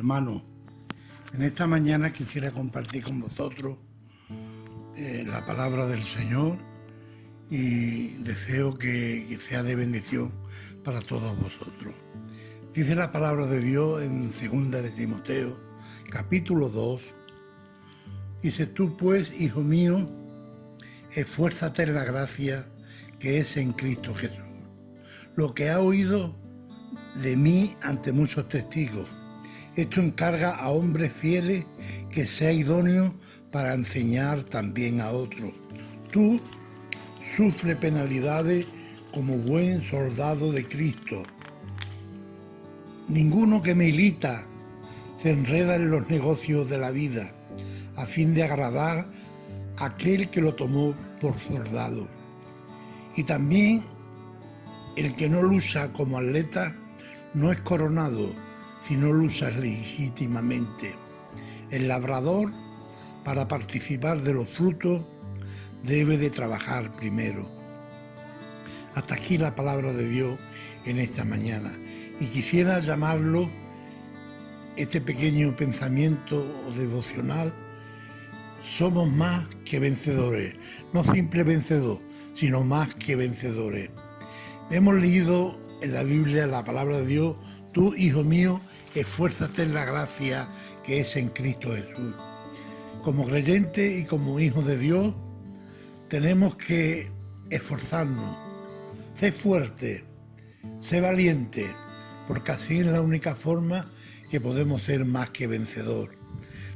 Hermano, en esta mañana quisiera compartir con vosotros eh, la palabra del Señor y deseo que, sea de bendición para todos vosotros. Dice la palabra de Dios en 2 de Timoteo, capítulo 2. Dice, tú pues, hijo mío, esfuérzate en la gracia que es en Cristo Jesús. Lo que ha oído de mí ante muchos testigos. Esto encarga a hombres fieles que sea idóneo para enseñar también a otros. Tú sufre penalidades como buen soldado de Cristo. Ninguno que milita se enreda en los negocios de la vida a fin de agradar a aquel que lo tomó por soldado. Y también el que no lucha como atleta no es coronado si no luchas legítimamente. El labrador, para participar de los frutos, debe de trabajar primero. Hasta aquí la palabra de Dios en esta mañana. Y quisiera llamarlo este pequeño pensamiento devocional, somos más que vencedores, no simple vencedor, sino más que vencedores. Hemos leído en la Biblia la palabra de Dios, tú, hijo mío, esfuérzate en la gracia que es en Cristo Jesús. Como creyente y como hijo de Dios, tenemos que esforzarnos, ser fuerte, ser valiente, porque así es la única forma que podemos ser más que vencedor.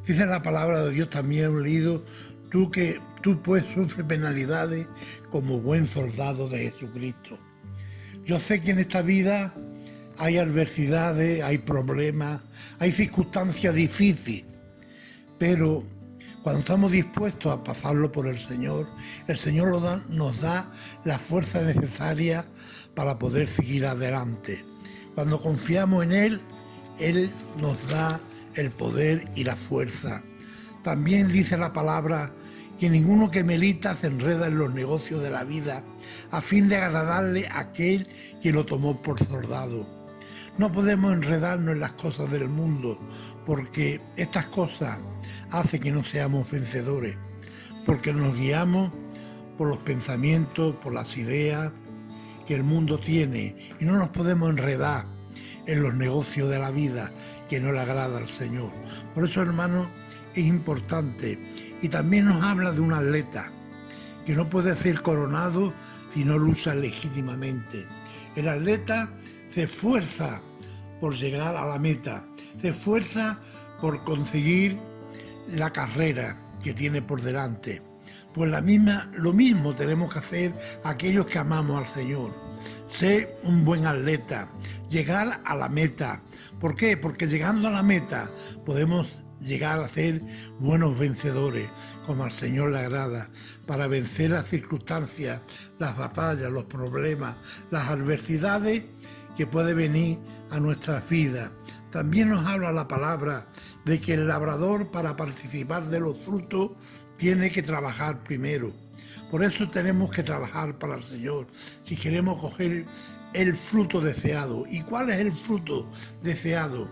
Dice la palabra de Dios también he leído, tú que tú pues sufres penalidades como buen soldado de Jesucristo. Yo sé que en esta vida hay adversidades, hay problemas, hay circunstancias difíciles, pero cuando estamos dispuestos a pasarlo por el Señor, el Señor nos da la fuerza necesaria para poder seguir adelante. Cuando confiamos en Él, Él nos da el poder y la fuerza. También dice la palabra que ninguno que melita se enreda en los negocios de la vida a fin de agradarle a aquel que lo tomó por soldado. No podemos enredarnos en las cosas del mundo porque estas cosas hacen que no seamos vencedores, porque nos guiamos por los pensamientos, por las ideas que el mundo tiene y no nos podemos enredar en los negocios de la vida que no le agrada al Señor. Por eso, hermano, es importante y también nos habla de un atleta que no puede ser coronado si no lucha legítimamente. El atleta se esfuerza por llegar a la meta, se esfuerza por conseguir la carrera que tiene por delante. Pues la misma, lo mismo tenemos que hacer aquellos que amamos al Señor. Ser un buen atleta, llegar a la meta. ¿Por qué? Porque llegando a la meta podemos llegar a ser buenos vencedores, como al Señor le agrada, para vencer las circunstancias, las batallas, los problemas, las adversidades que puede venir a nuestras vidas. También nos habla la palabra de que el labrador para participar de los frutos tiene que trabajar primero. Por eso tenemos que trabajar para el Señor si queremos coger el fruto deseado. ¿Y cuál es el fruto deseado?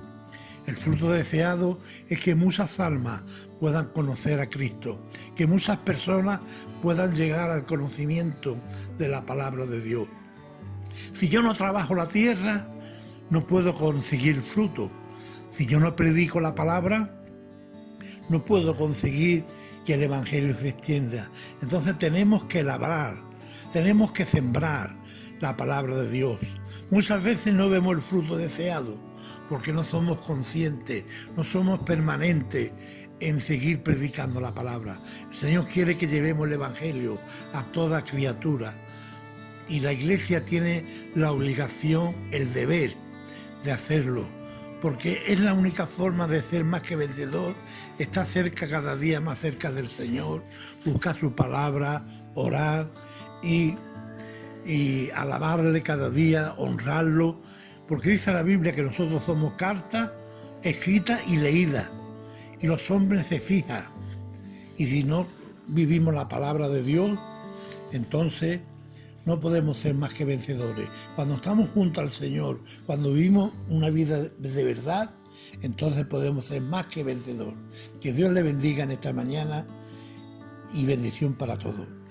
El fruto deseado es que muchas almas puedan conocer a Cristo, que muchas personas puedan llegar al conocimiento de la palabra de Dios. Si yo no trabajo la tierra, no puedo conseguir fruto. Si yo no predico la palabra, no puedo conseguir que el Evangelio se extienda. Entonces tenemos que labrar, tenemos que sembrar la palabra de Dios. Muchas veces no vemos el fruto deseado porque no somos conscientes, no somos permanentes en seguir predicando la palabra. El Señor quiere que llevemos el Evangelio a toda criatura y la iglesia tiene la obligación, el deber de hacerlo, porque es la única forma de ser más que vencedor, estar cerca cada día más cerca del Señor, buscar su palabra, orar y, alabarle cada día, honrarlo porque dice la Biblia que nosotros somos cartas escritas y leídas, y los hombres se fijan. Y si no vivimos la palabra de Dios, entonces no podemos ser más que vencedores. Cuando estamos junto al Señor, cuando vivimos una vida de verdad, entonces podemos ser más que vencedor. Que Dios le bendiga en esta mañana y bendición para todos.